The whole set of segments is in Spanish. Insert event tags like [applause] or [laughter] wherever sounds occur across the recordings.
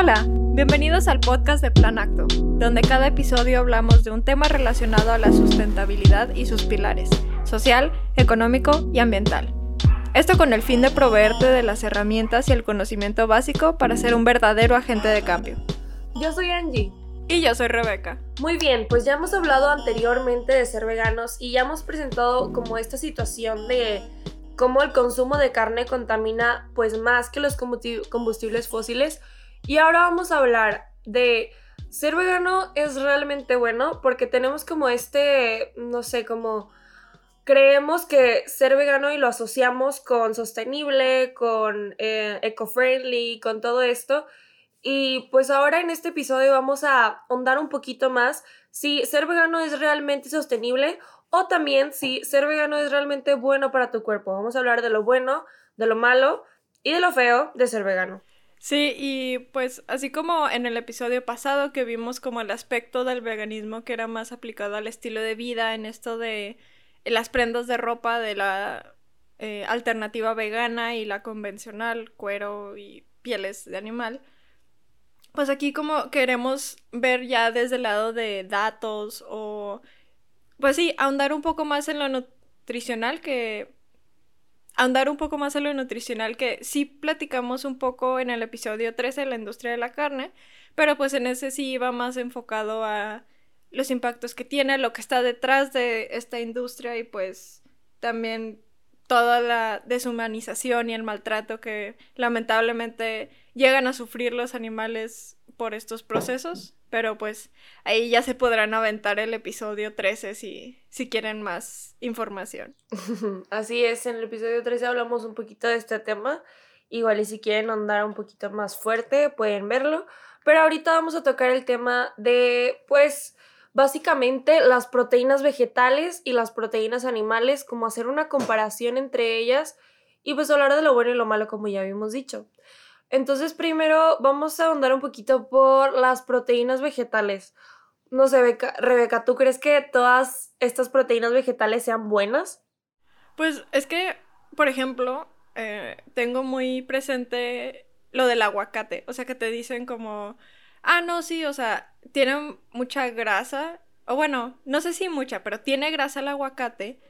Hola, bienvenidos al podcast de Plan Acto, donde cada episodio hablamos de un tema relacionado a la sustentabilidad y sus pilares, social, económico y ambiental. Esto con el fin de proveerte de las herramientas y el conocimiento básico para ser un verdadero agente de cambio. Yo soy Angie. Y yo soy Rebeca. Muy bien, pues ya hemos hablado anteriormente de ser veganos y ya hemos presentado como esta situación de cómo el consumo de carne contamina pues más que los combustibles fósiles y ahora vamos a hablar de ser vegano es realmente bueno porque tenemos como este, no sé, como creemos que ser vegano y lo asociamos con sostenible, con eh, eco-friendly, con todo esto. Y pues ahora en este episodio vamos a ahondar un poquito más si ser vegano es realmente sostenible o también si ser vegano es realmente bueno para tu cuerpo. Vamos a hablar de lo bueno, de lo malo y de lo feo de ser vegano. Sí, y pues así como en el episodio pasado que vimos como el aspecto del veganismo que era más aplicado al estilo de vida, en esto de las prendas de ropa de la eh, alternativa vegana y la convencional, cuero y pieles de animal, pues aquí como queremos ver ya desde el lado de datos o, pues sí, ahondar un poco más en lo nutricional que andar un poco más en lo nutricional, que sí platicamos un poco en el episodio 13 de la industria de la carne, pero pues en ese sí iba más enfocado a los impactos que tiene, lo que está detrás de esta industria y pues también toda la deshumanización y el maltrato que lamentablemente llegan a sufrir los animales por estos procesos. Pero pues ahí ya se podrán aventar el episodio 13 si, si quieren más información. [laughs] Así es, en el episodio 13 hablamos un poquito de este tema. Igual y si quieren andar un poquito más fuerte pueden verlo. Pero ahorita vamos a tocar el tema de pues básicamente las proteínas vegetales y las proteínas animales, como hacer una comparación entre ellas y pues hablar de lo bueno y lo malo como ya habíamos dicho. Entonces, primero vamos a ahondar un poquito por las proteínas vegetales. No sé, Rebeca, ¿tú crees que todas estas proteínas vegetales sean buenas? Pues es que, por ejemplo, eh, tengo muy presente lo del aguacate. O sea, que te dicen como, ah, no, sí, o sea, tiene mucha grasa. O bueno, no sé si mucha, pero tiene grasa el aguacate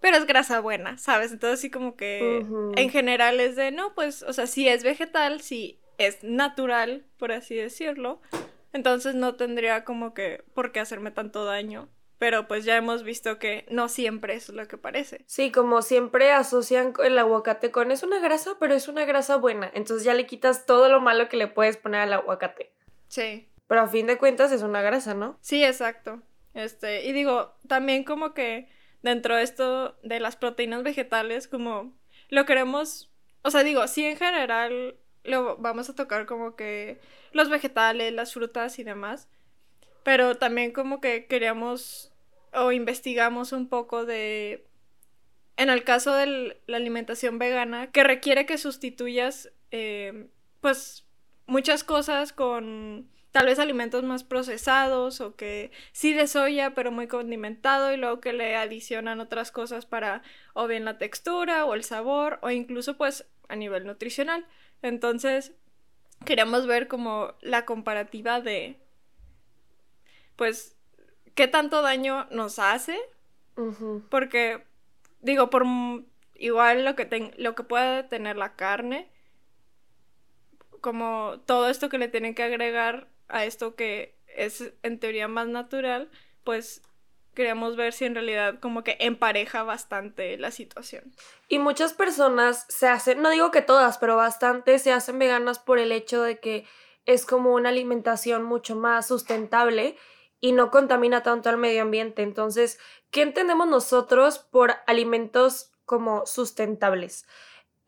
pero es grasa buena, ¿sabes? Entonces sí como que en general es de, no, pues, o sea, si es vegetal, si es natural, por así decirlo, entonces no tendría como que por qué hacerme tanto daño. Pero pues ya hemos visto que no siempre es lo que parece. Sí, como siempre asocian el aguacate con es una grasa, pero es una grasa buena. Entonces ya le quitas todo lo malo que le puedes poner al aguacate. Sí. Pero a fin de cuentas es una grasa, ¿no? Sí, exacto. Este, y digo, también como que dentro de esto de las proteínas vegetales, como lo queremos, o sea, digo, sí en general lo vamos a tocar como que los vegetales, las frutas y demás, pero también como que queríamos o investigamos un poco de, en el caso de la alimentación vegana, que requiere que sustituyas, eh, pues, muchas cosas con tal vez alimentos más procesados o que sí de soya pero muy condimentado y luego que le adicionan otras cosas para o bien la textura o el sabor o incluso pues a nivel nutricional. Entonces queríamos ver como la comparativa de pues qué tanto daño nos hace porque digo por igual lo que lo que pueda tener la carne como todo esto que le tienen que agregar a esto que es en teoría más natural, pues queríamos ver si en realidad como que empareja bastante la situación. Y muchas personas se hacen, no digo que todas, pero bastante se hacen veganas por el hecho de que es como una alimentación mucho más sustentable y no contamina tanto al medio ambiente. Entonces, ¿qué entendemos nosotros por alimentos como sustentables?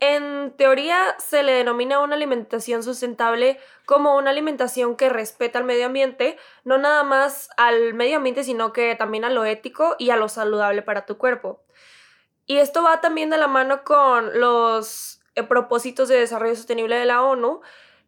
En teoría se le denomina una alimentación sustentable como una alimentación que respeta al medio ambiente, no nada más al medio ambiente, sino que también a lo ético y a lo saludable para tu cuerpo. Y esto va también de la mano con los eh, propósitos de desarrollo sostenible de la ONU,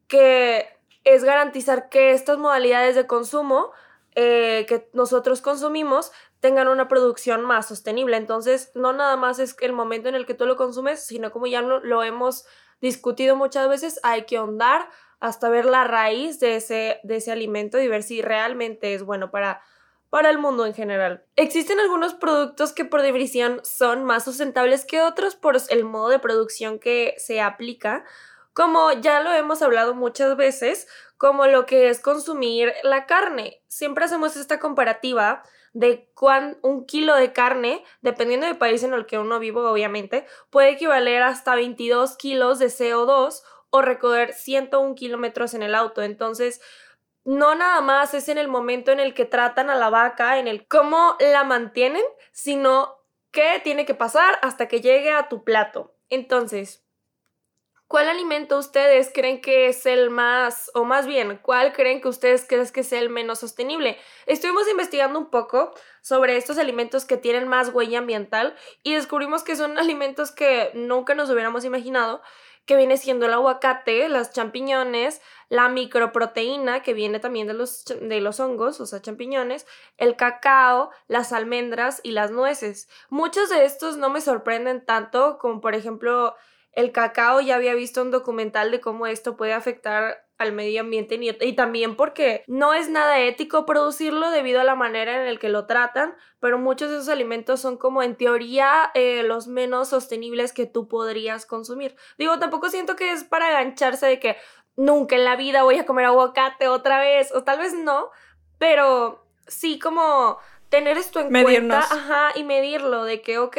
que es garantizar que estas modalidades de consumo eh, que nosotros consumimos tengan una producción más sostenible. Entonces, no nada más es el momento en el que tú lo consumes, sino como ya lo, hemos discutido muchas veces, hay que ahondar hasta ver la raíz de ese, de ese alimento y ver si realmente es bueno para, para el mundo en general. Existen algunos productos que por definición son más sustentables que otros por el modo de producción que se aplica, como ya lo hemos hablado muchas veces, como lo que es consumir la carne. Siempre hacemos esta comparativa de cuán un kilo de carne, dependiendo del país en el que uno vive, obviamente, puede equivaler hasta 22 kilos de CO2 o recorrer 101 kilómetros en el auto. Entonces, no nada más es en el momento en el que tratan a la vaca, en el cómo la mantienen, sino qué tiene que pasar hasta que llegue a tu plato. Entonces, ¿cuál alimento ustedes creen que es el más, o más bien, cuál creen que ustedes creen que es el menos sostenible? Estuvimos investigando un poco sobre estos alimentos que tienen más huella ambiental y descubrimos que son [laughs] alimentos que nunca nos hubiéramos imaginado que viene siendo el aguacate, las champiñones, la microproteína que viene también de los, de los hongos, o sea, champiñones, el cacao, las almendras y las nueces. Muchos de estos no me sorprenden tanto como por ejemplo el cacao, ya había visto un documental de cómo esto puede afectar al medio ambiente y también porque no es nada ético producirlo debido a la manera en la que lo tratan, pero muchos de esos alimentos son como en teoría eh, los menos sostenibles que tú podrías consumir. Digo, tampoco siento que es para agancharse de que nunca en la vida voy a comer aguacate otra vez, o tal vez no, pero sí como tener esto en cuenta, ajá, y medirlo de que, ok,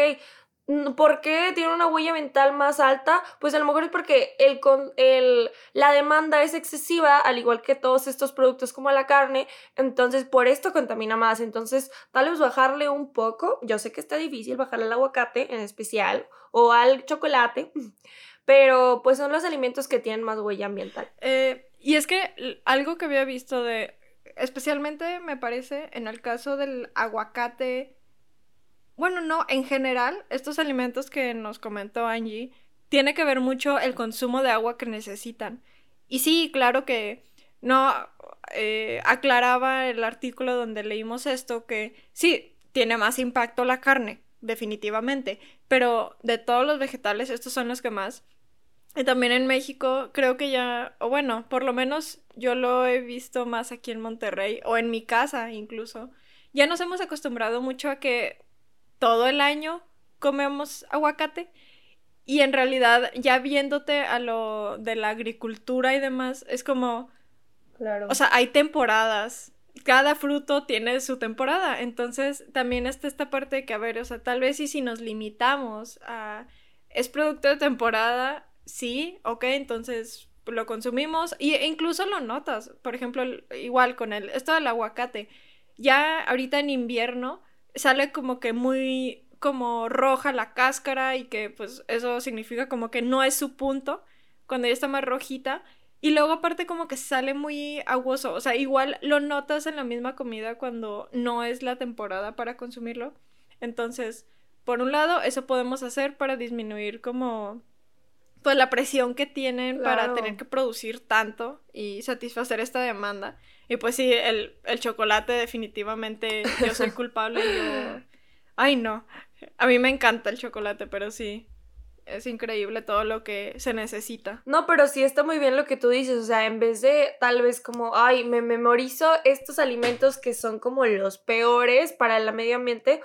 ¿Por qué tiene una huella mental más alta? Pues a lo mejor es porque el, el, la demanda es excesiva, al igual que todos estos productos como la carne, entonces por esto contamina más. Entonces, tal vez bajarle un poco, yo sé que está difícil bajarle al aguacate en especial o al chocolate, [laughs] pero pues son los alimentos que tienen más huella ambiental. Eh, y es que algo que había visto de, especialmente me parece en el caso del aguacate, bueno, no, en general, estos alimentos que nos comentó Angie, tiene que ver mucho el consumo de agua que necesitan. Y sí, claro que no eh, aclaraba el artículo donde leímos esto que sí, tiene más impacto la carne, definitivamente, pero de todos los vegetales, estos son los que más. Y también en México, creo que ya, o bueno, por lo menos yo lo he visto más aquí en Monterrey, o en mi casa incluso. Ya nos hemos acostumbrado mucho a que todo el año comemos aguacate. Y en realidad, ya viéndote a lo de la agricultura y demás, es como. Claro. O sea, hay temporadas. Cada fruto tiene su temporada. Entonces, también está esta parte de que, a ver, o sea, tal vez y si nos limitamos a. Es producto de temporada, sí, ok, entonces lo consumimos. Y, e incluso lo notas. Por ejemplo, igual con el. Esto del aguacate. Ya ahorita en invierno sale como que muy como roja la cáscara y que pues eso significa como que no es su punto cuando ya está más rojita y luego aparte como que sale muy aguoso, o sea, igual lo notas en la misma comida cuando no es la temporada para consumirlo. Entonces, por un lado, eso podemos hacer para disminuir como pues la presión que tienen para tener que producir tanto y satisfacer esta demanda. Y pues sí, el, chocolate definitivamente yo soy [laughs] culpable. yo... Ay, no. A mí me encanta el chocolate, pero sí. Es increíble todo lo que se necesita. No, pero sí está muy bien lo que tú dices. O sea, en vez de tal vez como, ay, me memorizo estos alimentos que son como los peores para el medio ambiente,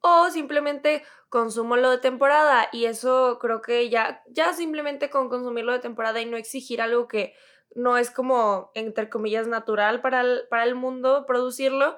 o simplemente consumo lo de temporada. Y eso creo que ya, ya simplemente con consumirlo de temporada y no exigir algo que no es como, entre comillas, natural para el, para el mundo producirlo,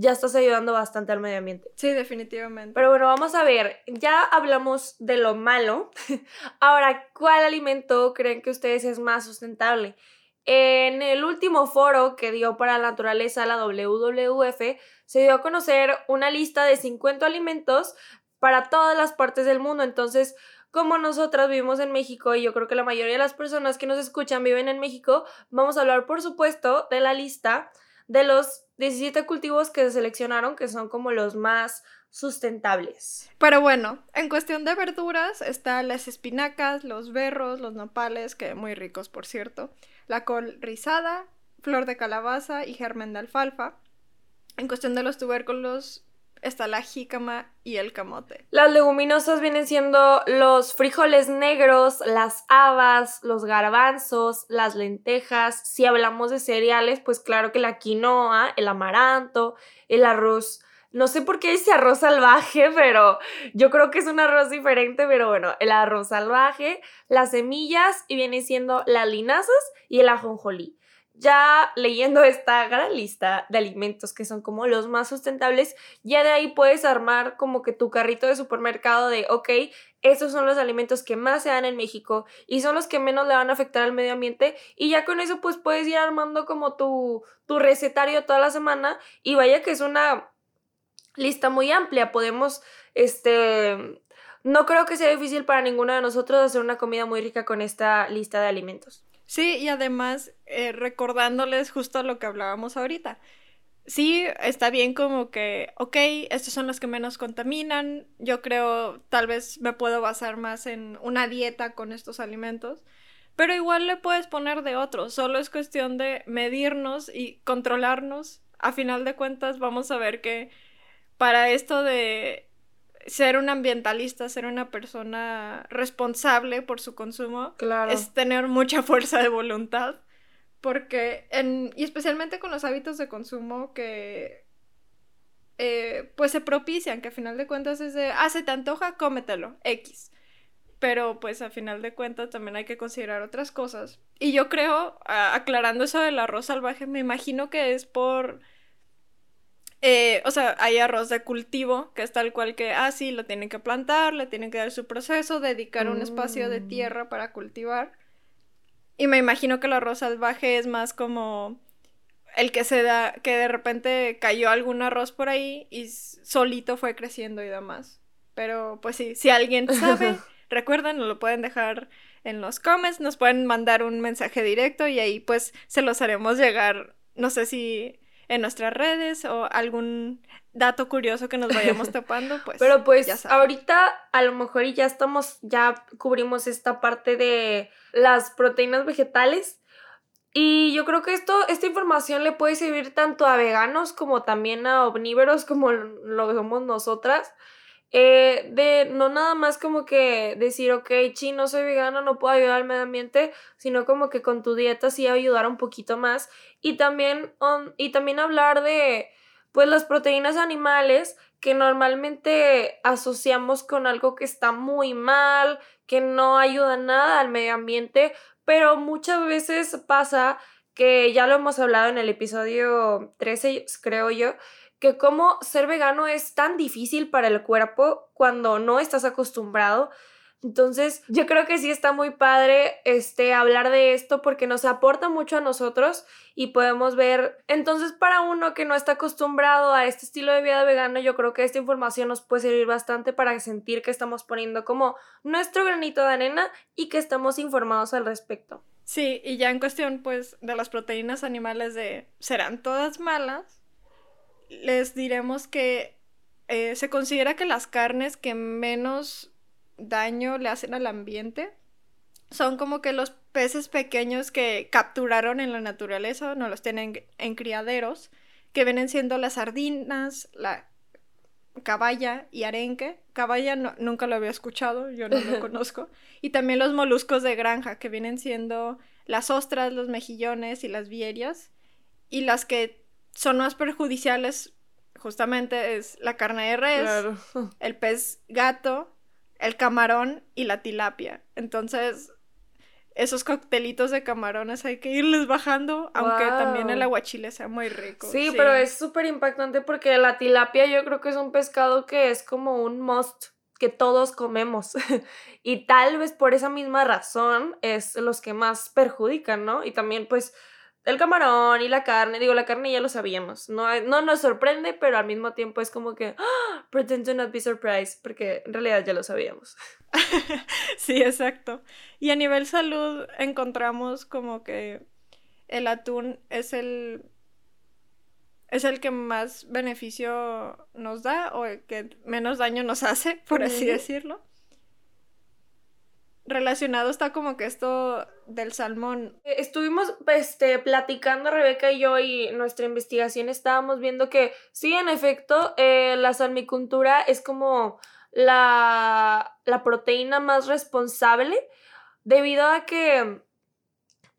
ya estás ayudando bastante al medio ambiente. Sí, definitivamente. Pero bueno, vamos a ver, ya hablamos de lo malo. [laughs] Ahora, ¿cuál alimento creen que ustedes es más sustentable? En el último foro que dio para la naturaleza la WWF, se dio a conocer una lista de 50 alimentos para todas las partes del mundo. Entonces, como nosotras vivimos en México y yo creo que la mayoría de las personas que nos escuchan viven en México, vamos a hablar por supuesto de la lista de los 17 cultivos que se seleccionaron que son como los más sustentables. Pero bueno, en cuestión de verduras están las espinacas, los berros, los nopales, que muy ricos por cierto, la col rizada, flor de calabaza y germen de alfalfa. En cuestión de los tubérculos está la jícama y el camote. Las leguminosas vienen siendo los frijoles negros, las habas, los garbanzos, las lentejas. Si hablamos de cereales, pues claro que la quinoa, el amaranto, el arroz. No sé por qué dice arroz salvaje, [laughs] pero yo creo que es un arroz diferente, pero bueno, el arroz salvaje, las semillas y viene siendo las linazas y el ajonjolí ya leyendo esta gran lista de alimentos que son como los más sustentables, ya de ahí puedes armar como que tu carrito de supermercado de, ok, estos son los alimentos que más se dan en México y son los que menos le van a afectar al medio ambiente y ya con eso pues puedes ir armando como tu, tu recetario toda la semana y vaya que es una lista muy amplia, podemos, este, no creo que sea difícil para ninguno de nosotros hacer una comida muy rica con esta lista de alimentos. Sí, y además eh, recordándoles justo lo que hablábamos ahorita. Sí, está bien como que, ok, estos son los que menos contaminan, yo creo tal vez me puedo basar más en una dieta con estos alimentos, pero igual le puedes poner de otros, solo es cuestión de medirnos y controlarnos. A final de cuentas vamos a ver que para esto de ser un ambientalista, ser una persona responsable por su consumo, es tener mucha [laughs] fuerza de voluntad. Porque, en, y especialmente con los hábitos de consumo que, eh, pues se propician, que a final de cuentas es de, ah, se te antoja, cómetelo, X. Pero pues a final de cuentas también hay que considerar otras cosas. Y yo creo, aclarando eso del arroz salvaje, me imagino que es por eh, o sea, hay arroz de cultivo, que es tal cual que, ah, sí, lo tienen que plantar, le tienen que dar su proceso, dedicar un espacio de mm. tierra para cultivar. Y me imagino que el arroz salvaje es más como el que se da, que de repente cayó algún arroz por ahí y solito fue creciendo y demás. Pero pues sí, si alguien [laughs] sabe, recuerden, lo pueden dejar en los comments, nos pueden mandar un mensaje directo y ahí pues se los haremos llegar. No sé si en nuestras redes o algún dato curioso que nos vayamos [laughs] topando, pues. Pero pues ahorita a lo mejor ya estamos, ya cubrimos esta parte de las proteínas vegetales. Y yo creo que esto, esta información le puede servir tanto a veganos como también a omnívoros como lo somos nosotras. Eh, de no nada más como que decir, ok, chi, no soy vegano, no puedo ayudar al medio ambiente, sino como que con tu dieta sí ayudar un poquito más. Y también, y también hablar de, pues, las proteínas animales que normalmente asociamos con algo que está muy mal, que no ayuda nada al medio ambiente, pero muchas veces pasa que ya lo hemos hablado en el episodio 13, creo yo, que como ser vegano es tan difícil para el cuerpo cuando no estás acostumbrado. Entonces, yo creo que sí está muy padre este hablar de esto porque nos aporta mucho a nosotros y podemos ver, entonces para uno que no está acostumbrado a este estilo de vida vegano, yo creo que esta información nos puede servir bastante para sentir que estamos poniendo como nuestro granito de arena y que estamos informados al respecto. Sí, y ya en cuestión pues de las proteínas animales de serán todas malas les diremos que eh, se considera que las carnes que menos daño le hacen al ambiente son como que los peces pequeños que capturaron en la naturaleza, no los tienen en criaderos, que vienen siendo las sardinas, la caballa y arenque. Caballa nunca lo había escuchado, yo no lo [laughs] conozco. Y también los moluscos de granja, que vienen siendo las ostras, los mejillones y las vierias. Y las que son más perjudiciales justamente es la carne de res, [laughs] el pez gato, el camarón y la tilapia. Entonces, esos coctelitos de camarones hay que irles bajando, aunque también el aguachile sea muy rico. Sí, pero es súper impactante porque la tilapia yo creo que es un pescado que es como un must que todos comemos. [laughs] y tal vez por esa misma razón es los que más perjudican, ¿no? Y también pues el camarón y la carne, digo, la carne ya lo sabíamos, no, no nos sorprende, pero al mismo tiempo es como que, ¡Ah! pretend to not be surprised, porque en realidad ya lo sabíamos. [laughs] sí, exacto. Y a nivel salud encontramos como que el atún es el es el que más beneficio nos da o el que menos daño nos [laughs] hace, por así decirlo. Relacionado está como que esto del salmón. Eh, estuvimos este, platicando Rebeca y yo y nuestra investigación estábamos viendo que sí, en efecto, eh, la salmicultura es como la, la, proteína más responsable debido a que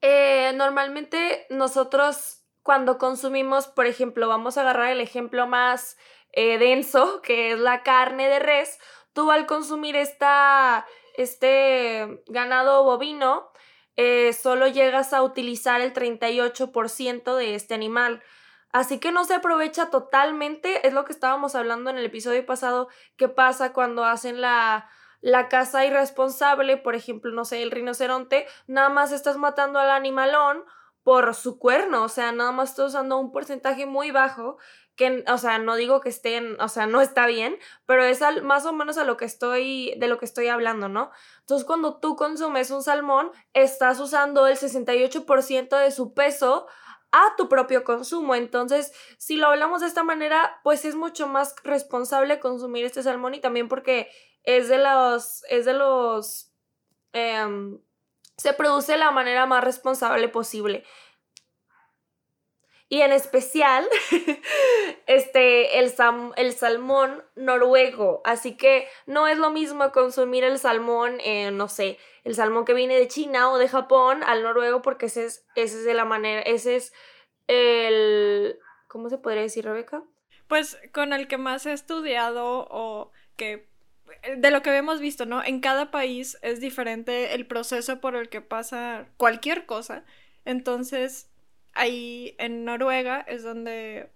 eh, normalmente nosotros cuando consumimos, por ejemplo, vamos a agarrar el ejemplo más denso, que es la carne de res, tú al consumir esta este ganado bovino, eh, solo llegas a utilizar el 38% de este animal. Así que no se aprovecha totalmente, es lo que estábamos hablando en el episodio pasado, qué pasa cuando hacen la, la caza irresponsable, por ejemplo, no sé, el rinoceronte, nada más estás matando al animalón por su cuerno, o sea, nada más estás usando un porcentaje muy bajo o sea, no digo que estén, o sea, no está bien, pero es más o menos a lo que estoy, de lo que estoy hablando, ¿no? Entonces, cuando tú consumes un salmón, estás usando el 68% de su peso a tu propio consumo. Entonces, si lo hablamos de esta manera, pues es mucho más responsable consumir este salmón y también porque es de los, es de los, em, se produce de la manera más responsable posible y en especial [laughs] este, el, el salmón noruego. Así que no es lo mismo consumir el salmón, no sé, el salmón que viene de China o de Japón al noruego porque ese es, ese es de la manera, ese es el... ¿Cómo se podría decir, Rebeca? Pues con el que más he estudiado o que de lo que hemos visto, ¿no? En cada país es diferente el proceso por el que pasa cualquier cosa. Entonces, ahí en Noruega es donde,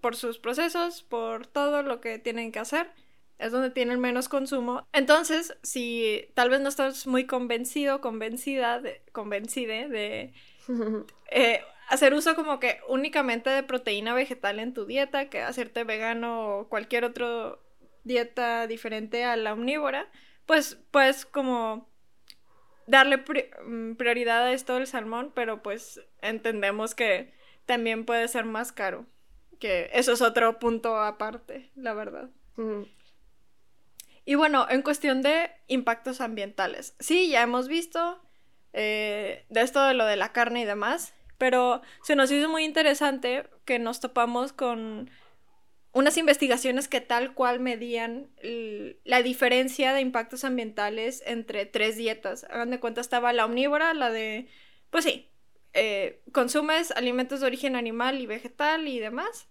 por sus procesos, por todo lo que tienen que hacer, es donde tienen menos consumo. Entonces, si tal vez no estás muy convencido, convencida, de, convencide de [laughs] eh, hacer uso como que únicamente de proteína vegetal en tu dieta, que hacerte vegano o cualquier otra dieta diferente a la omnívora, pues puedes como darle mm, prioridad a esto del salmón, pero pues entendemos que también puede ser más caro. Que eso es otro punto aparte, la verdad. Y bueno, en cuestión de impactos ambientales. Sí, ya hemos visto eh, de esto de lo de la carne y demás, pero se nos hizo muy interesante que nos topamos con unas investigaciones que tal cual medían la diferencia de impactos ambientales entre tres dietas. Hagan de cuenta, estaba la omnívora, la de, pues sí, eh, consumes alimentos de origen animal y vegetal y demás.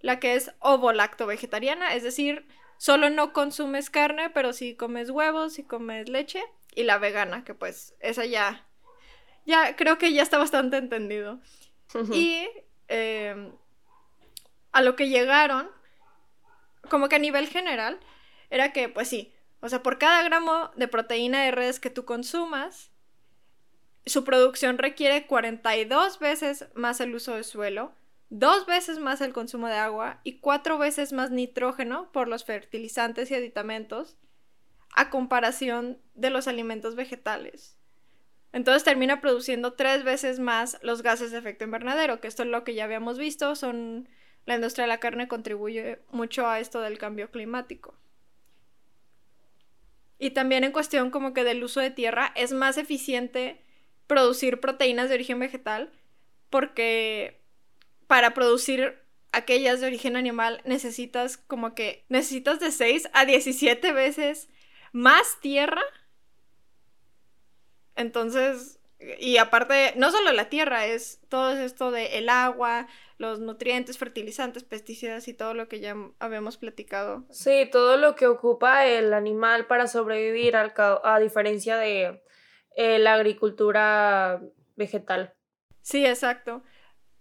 La que es ovo-lacto vegetariana, es decir, solo no consumes carne, pero sí comes huevos y comes leche. Y la vegana, que pues esa ya, ya creo que ya está bastante entendido. Y em, a lo que llegaron como que a nivel general, era que, pues sí, o sea, por cada gramo de proteína de redes que tú consumas, su producción requiere 42 veces más el uso de suelo, dos veces más el consumo de agua y cuatro veces más nitrógeno por los fertilizantes y aditamentos a comparación de los alimentos vegetales. Entonces termina produciendo tres veces más los gases de efecto invernadero, que esto es lo que ya habíamos visto, son la industria de la carne contribuye mucho a esto del cambio climático. Y también en cuestión como que del uso de tierra, es más eficiente producir proteínas de origen vegetal porque para producir aquellas de origen animal necesitas como que necesitas de 6 a 17 veces más tierra. Entonces, y aparte, no solo la tierra, es todo esto de el agua, los nutrientes, fertilizantes, pesticidas y todo lo que ya habíamos platicado. Sí, todo lo que ocupa el animal para sobrevivir a diferencia de eh, la agricultura vegetal. Sí, exacto.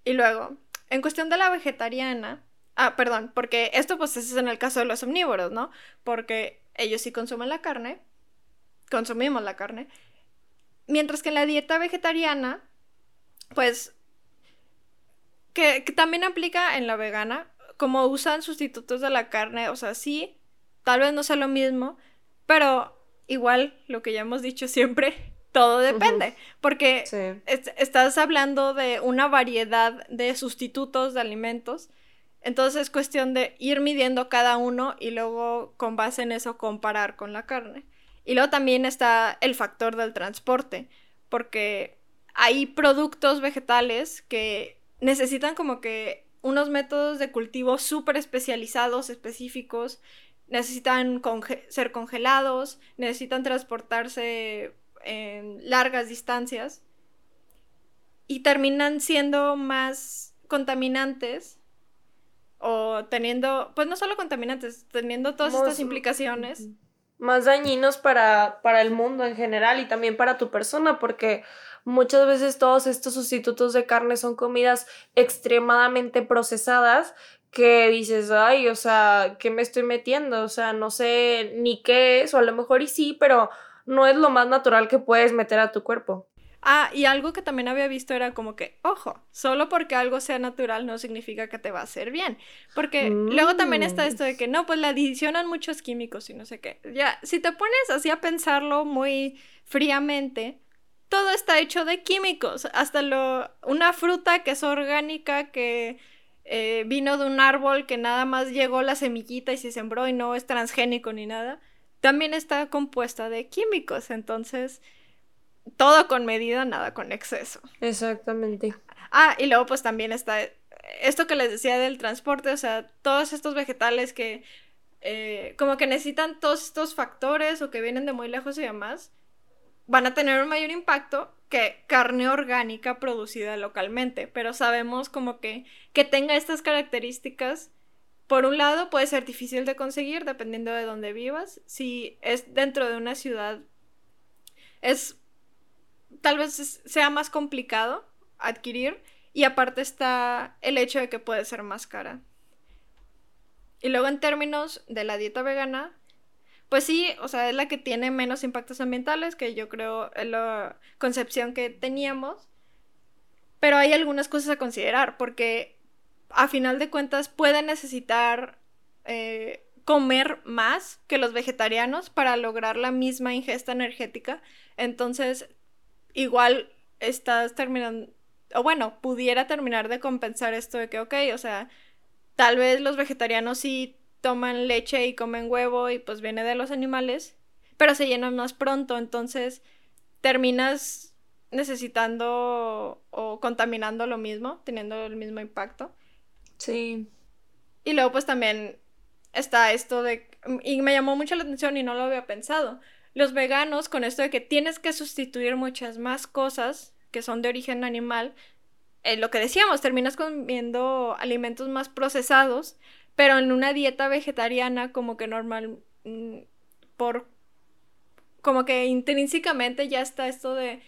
Y luego, en cuestión de la vegetariana, ah, perdón, porque esto pues es en el caso de los omnívoros, ¿no? Porque ellos sí consumen la carne, consumimos la carne, Mientras que en la dieta vegetariana, pues, que, también aplica en la vegana, como usan sustitutos de la carne, o sea, sí, tal vez no sea lo mismo, pero igual lo que ya hemos dicho siempre, [laughs] todo depende, porque estás hablando de una variedad de sustitutos de alimentos, entonces es cuestión de ir midiendo cada uno y luego con base en eso comparar con la carne. Y luego también está el factor del transporte, porque hay productos vegetales que necesitan como que unos métodos de cultivo súper especializados, específicos, necesitan ser congelados, necesitan transportarse en largas distancias y terminan siendo más contaminantes o teniendo, pues no solo contaminantes, teniendo todas estas implicaciones. Más dañinos para, para el mundo en general y también para tu persona, porque muchas veces todos estos sustitutos de carne son comidas extremadamente procesadas que dices, ay, o sea, ¿qué me estoy metiendo? O sea, no sé ni qué es, o a lo mejor y sí, pero no es lo más natural que puedes meter a tu cuerpo. Ah, y algo que también había visto era como que, ojo, solo porque algo sea natural no significa que te va a hacer bien. Porque luego también está esto de que no, pues le adicionan muchos químicos y no sé qué. Ya, si te pones así a pensarlo muy fríamente, todo está hecho de químicos. Hasta lo, una fruta que es orgánica, que eh, vino de un árbol, que nada más llegó la semillita y se sembró y no es transgénico ni nada, también está compuesta de químicos. Entonces todo con medida, nada con exceso. Exactamente. Ah, y luego pues también está esto que les decía del transporte, o sea, todos estos vegetales que eh, como que necesitan todos estos factores o que vienen de muy lejos y demás, van a tener un mayor impacto que carne orgánica producida localmente, pero sabemos como que que tenga estas características, por un lado puede ser difícil de conseguir dependiendo de dónde vivas, si es dentro de una ciudad es tal vez sea más complicado adquirir y aparte está el hecho de que puede ser más cara. Y luego en términos de la dieta vegana, pues sí, o sea, es la que tiene menos impactos ambientales, que yo creo es la concepción que teníamos. Pero hay algunas cosas a considerar, porque a final de cuentas puede necesitar eh, comer más que los vegetarianos para lograr la misma ingesta energética. Entonces, igual estás terminando, o bueno, pudiera terminar de compensar esto de que, ok, o sea, tal vez los vegetarianos sí toman leche y comen huevo y pues viene de los animales, pero se llenan más pronto, entonces terminas necesitando o contaminando lo mismo, teniendo el mismo impacto. Sí. Y luego pues también está esto de, y me llamó mucho la atención y no lo había pensado, los veganos, con esto de que tienes que sustituir muchas más cosas que son de origen animal, eh, lo que decíamos, terminas comiendo alimentos más procesados, pero en una dieta vegetariana como que normal, mm, por, como que intrínsecamente ya está esto de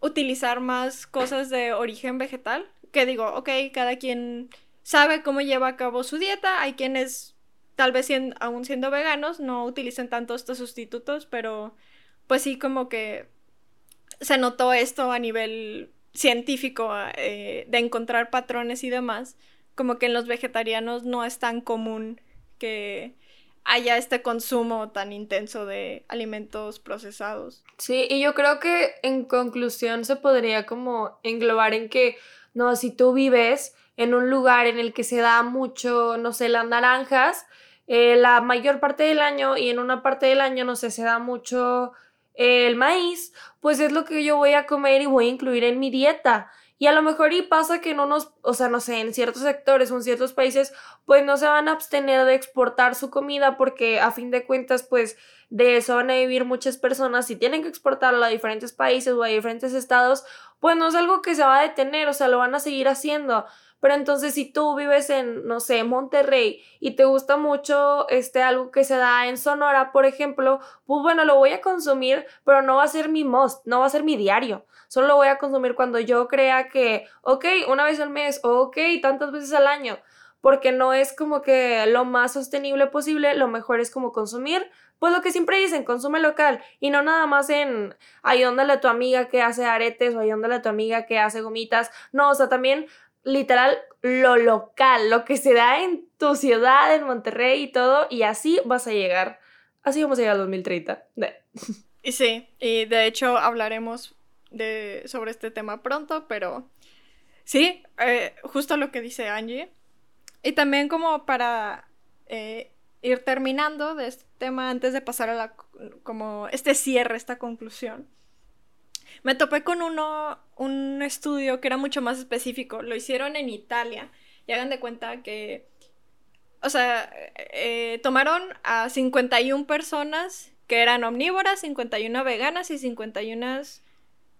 utilizar más cosas de origen vegetal, que digo, ok, cada quien sabe cómo lleva a cabo su dieta, hay quienes tal vez aún siendo veganos no utilicen tanto estos sustitutos, pero pues sí como que se notó esto a nivel científico eh, de encontrar patrones y demás, como que en los vegetarianos no es tan común que haya este consumo tan intenso de alimentos procesados. Sí, y yo creo que en conclusión se podría como englobar en que, no, si tú vives en un lugar en el que se da mucho, no sé, las naranjas, eh, la mayor parte del año y en una parte del año, no sé, se da mucho el maíz, pues es lo que yo voy a comer y voy a incluir en mi dieta. Y a lo mejor y pasa que no nos, o sea, no sé, en ciertos sectores o en ciertos países, pues no se van a abstener de exportar su comida porque a fin de cuentas, pues de eso van a vivir muchas personas. Si tienen que exportarlo a diferentes países o a diferentes estados, pues no es algo que se va a detener, o sea, lo van a seguir haciendo. Pero entonces si tú vives en, no sé, Monterrey y te gusta mucho este algo que se da en Sonora, por ejemplo, pues bueno, lo voy a consumir, pero no va a ser mi most, no va a ser mi diario. Solo lo voy a consumir cuando yo crea que, ok, una vez al mes, ok, tantas veces al año, porque no es como que lo más sostenible posible, lo mejor es como consumir pues lo que siempre dicen, consume local y no nada más en ayúdale a tu amiga que hace aretes o ayúdale a tu amiga que hace gomitas. No, o sea, también literal lo local, lo que se da en tu ciudad, en Monterrey y todo, y así vas a llegar. Así vamos a llegar al 2030. Y sí, y de hecho hablaremos de, sobre este tema pronto, pero sí, eh, justo lo que dice Angie. Y también como para eh, ir terminando de tema antes de pasar a la, como este cierre, esta conclusión. Me topé con uno, un estudio que era mucho más específico. Lo hicieron en Italia. Y hagan de cuenta que, o sea, eh, tomaron a 51 personas que eran omnívoras, 51 veganas y 51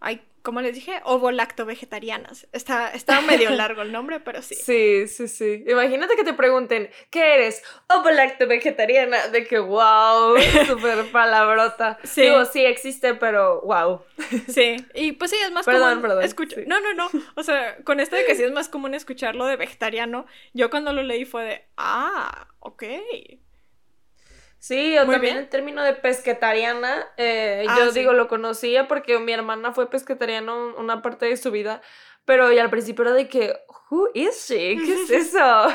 Ay, ¿cómo les dije? Ovo-lacto-vegetarianas. Está, está medio [laughs] largo el nombre, pero sí. Sí, sí, sí. Imagínate que te pregunten, ¿qué eres? Ovo-lacto-vegetariana. De que, wow, [laughs] súper palabrota. Sí. Digo, sí existe, pero wow. Sí, y pues sí, es más perdón, común. Perdón, No, no, no. O sea, con esto de que sí es más común escucharlo de vegetariano, yo cuando lo leí fue de, ah, ok. Sí, o también el término de pesquetariana, eh, ah, yo digo, lo conocía porque mi hermana fue pesquetariana una parte de su vida, pero y al principio era de que, who is she? [laughs] ¿Qué es eso?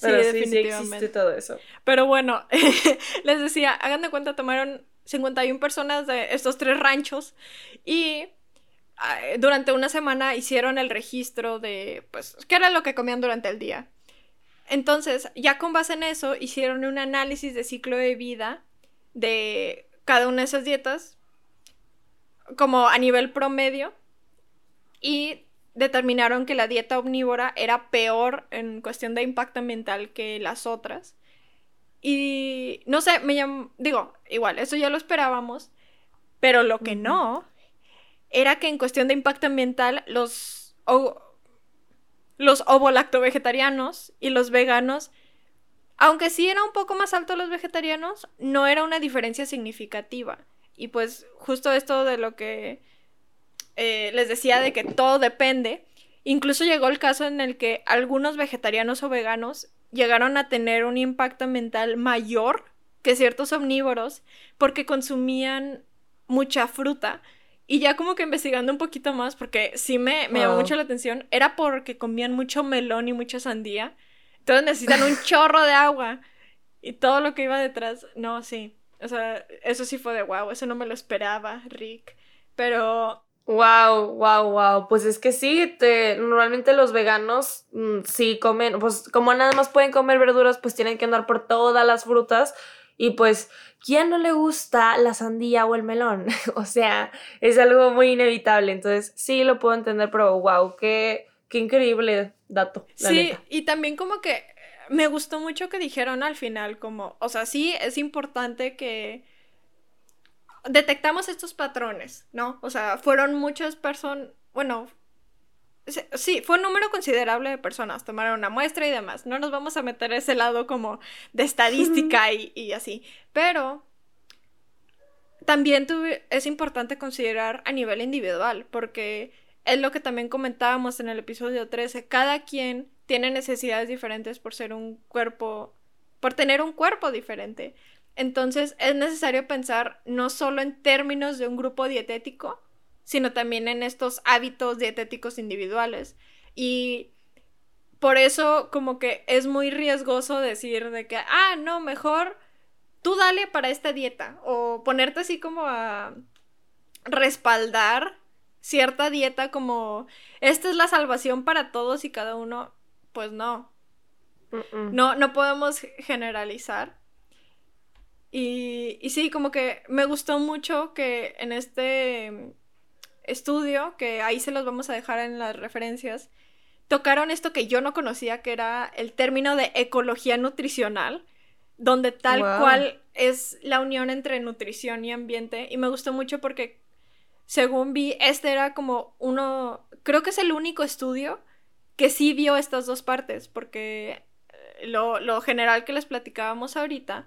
pero sí, sí, existe todo eso. Pero bueno, [laughs] les decía, hagan de cuenta, tomaron 51 personas de estos tres ranchos y ah, durante una semana hicieron el registro de, pues, qué era lo que comían durante el día. Entonces, ya con base en eso, hicieron un análisis de ciclo de vida de cada una de esas dietas, como a nivel promedio, y determinaron que la dieta omnívora era peor en cuestión de impacto ambiental que las otras. Y no sé, me llamó, digo, igual, eso ya lo esperábamos, pero lo que no era que en cuestión de impacto ambiental los los ovo-lacto-vegetarianos y los veganos, aunque sí era un poco más alto los vegetarianos, no era una diferencia significativa. Y pues justo esto de lo que eh, les decía de que todo depende, incluso llegó el caso en el que algunos vegetarianos o veganos llegaron a tener un impacto ambiental mayor que ciertos omnívoros porque consumían mucha fruta y ya como que investigando un poquito más, porque sí me, me llamó mucho la atención, era porque comían mucho melón y mucha sandía. Entonces necesitan un [laughs] chorro de agua. Y todo lo que iba detrás, no, sí. O sea, eso sí fue de wow, eso no me lo esperaba, Rick. Pero... Wow, wow, wow. Pues es que sí, te, normalmente los veganos mm, sí comen, pues como nada más pueden comer verduras, pues tienen que andar por todas las frutas. Y pues ¿quién no le gusta la sandía o el melón? [laughs] o sea, es algo muy inevitable. Entonces, sí lo puedo entender, pero wow, qué, qué increíble dato. sí, y también como que me gustó mucho que dijeron al final, como, o sea, sí es importante que detectamos estos patrones, ¿no? O sea, fueron muchas personas, bueno, Sí, fue un número considerable de personas, tomaron una muestra y demás. No nos vamos a meter a ese lado como de estadística y, así. Pero también es importante considerar a nivel individual, porque es lo que también comentábamos en el episodio 13. Cada quien tiene necesidades diferentes por ser un cuerpo, por tener un cuerpo diferente. Entonces es necesario pensar no solo en términos de un grupo dietético, sino también en estos hábitos dietéticos individuales. Y por eso como que es muy riesgoso decir de que, ah, no, mejor tú dale para esta dieta o ponerte así como a respaldar cierta dieta como esta es la salvación para todos y cada uno, pues no. No, no podemos generalizar. Y, y sí, como que me gustó mucho que en este estudio, que ahí se los vamos a dejar en las referencias, tocaron esto que yo no conocía, que era el término de ecología nutricional, donde tal cual es la unión entre nutrición y ambiente. Y me gustó mucho porque, según vi, este era como uno, creo que es el único estudio que sí vio estas dos partes, porque eh, lo, lo general que les platicábamos ahorita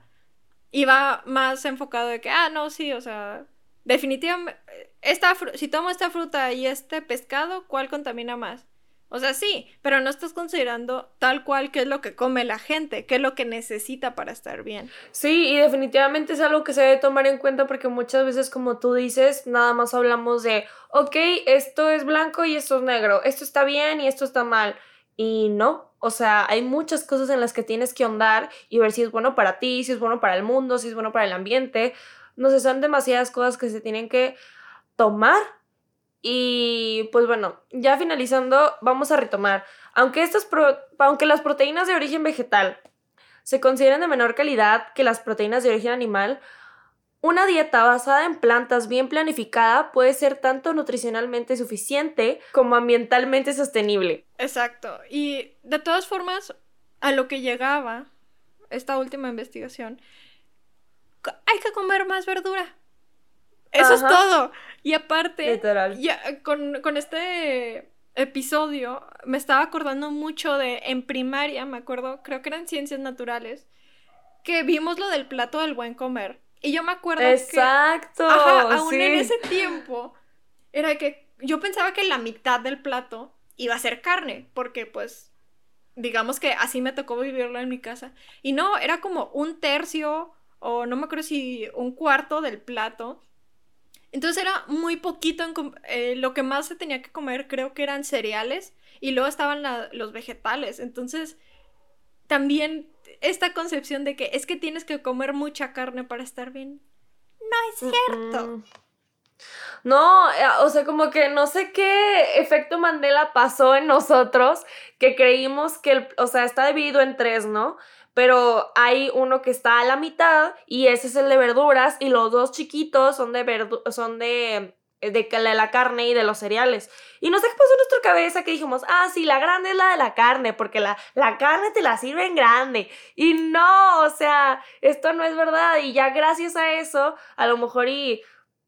iba más enfocado de que, ah, no, sí, o sea, definitivamente, esta si tomo esta fruta y este pescado, ¿cuál contamina más? O sea, sí, pero no estás considerando tal cual qué es lo que come la gente, qué es lo que necesita para estar bien. Sí, y definitivamente es algo que se debe tomar en cuenta porque muchas veces, como tú dices, nada más hablamos de, ok, esto es blanco y esto es negro, esto está bien y esto está mal. Y no, o sea, hay muchas cosas en las que tienes que ahondar y ver si es bueno para ti, si es bueno para el mundo, si es bueno para el ambiente. No sé, son demasiadas cosas que se tienen que tomar. Y pues bueno, ya finalizando, vamos a retomar. Aunque, estas aunque las proteínas de origen vegetal se consideran de menor calidad que las proteínas de origen animal, una dieta basada en plantas bien planificada puede ser tanto nutricionalmente suficiente como ambientalmente sostenible. Exacto. Y de todas formas, a lo que llegaba esta última investigación, hay que comer más verdura. Eso es todo. Y aparte, Ya, con, con este episodio me estaba acordando mucho de en primaria, me acuerdo, creo que eran ciencias naturales, que vimos lo del plato del buen comer. Y yo me acuerdo Exacto, que. Ajá, aún en ese tiempo. Era que yo pensaba que la mitad del plato iba a ser carne. Porque, pues. Digamos que así me tocó vivirlo en mi casa. Y no, era como un tercio. O no me acuerdo si un cuarto del plato. Entonces era muy poquito. Eh, lo que más se tenía que comer, creo que eran cereales. Y luego estaban los vegetales. Entonces. También esta concepción de que es que tienes que comer mucha carne para estar bien. No es cierto. No, eh, o sea, como que no sé qué efecto Mandela pasó en nosotros, que creímos que, el, o sea, está dividido en tres, ¿no? Pero hay uno que está a la mitad y ese es el de verduras y los dos chiquitos son de, son de de la carne y de los cereales. Y no sé qué pasó en nuestra cabeza que dijimos, ah, sí, la grande es la de la carne, porque la, la carne te la sirven grande. Y no, o sea, esto no es verdad. Y ya gracias a eso, a lo mejor y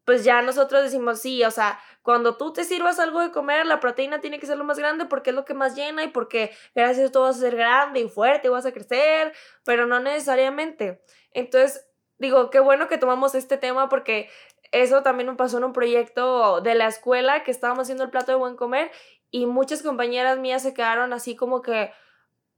pues ya nosotros decimos, sí, o sea, cuando tú te sirvas algo de comer, la proteína tiene que ser lo más grande porque es lo que más llena y porque gracias a esto vas a ser grande y fuerte y vas a crecer, pero no necesariamente. Entonces, digo, qué bueno que tomamos este tema porque eso también me pasó en un proyecto de la escuela que estábamos haciendo el plato de buen comer y muchas compañeras mías se quedaron así como que,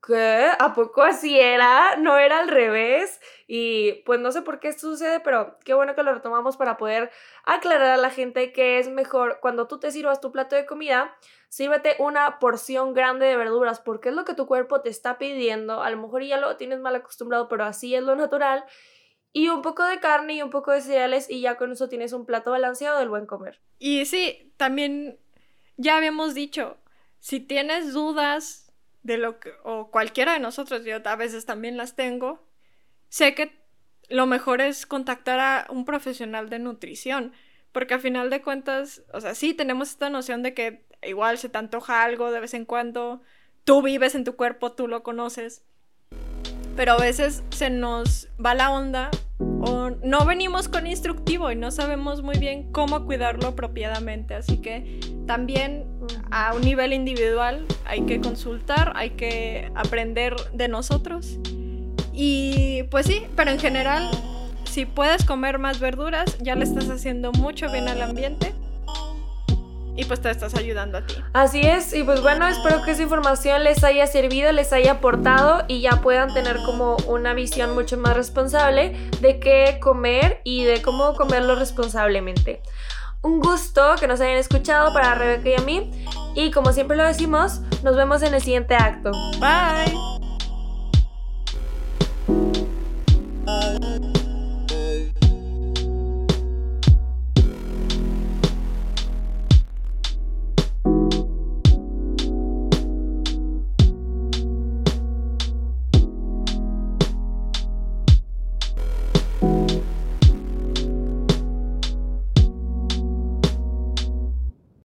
¿qué? ¿A poco así era? ¿No era al revés? Y pues no sé por qué esto sucede, pero qué bueno que lo retomamos para poder aclarar a la gente que es mejor cuando tú te sirvas tu plato de comida, sírvete una porción grande de verduras porque es lo que tu cuerpo te está pidiendo. A lo mejor ya lo tienes mal acostumbrado, pero así es lo natural y un poco de carne y un poco de cereales y ya con eso tienes un plato balanceado del buen comer. Y sí, también ya habíamos dicho, si tienes dudas de lo que, o cualquiera de nosotros, yo a veces también las tengo, sé que lo mejor es contactar a un profesional de nutrición, porque a final de cuentas, o sea, sí tenemos esta noción de que igual se te antoja algo de vez en cuando, tú vives en tu cuerpo, tú lo conoces, pero a veces se nos va la onda o no venimos con instructivo y no sabemos muy bien cómo cuidarlo apropiadamente. Así que también a un nivel individual hay que consultar, hay que aprender de nosotros. Y pues sí, pero en general, si puedes comer más verduras, ya le estás haciendo mucho bien al ambiente y pues te estás ayudando a ti. Así es, y pues bueno, espero que esa información les haya servido, les haya aportado y ya puedan tener como una visión mucho más responsable de qué comer y de cómo comerlo responsablemente un gusto que nos hayan escuchado para Rebeca y a mí. Y como siempre lo decimos, nos vemos en el siguiente acto. Bye.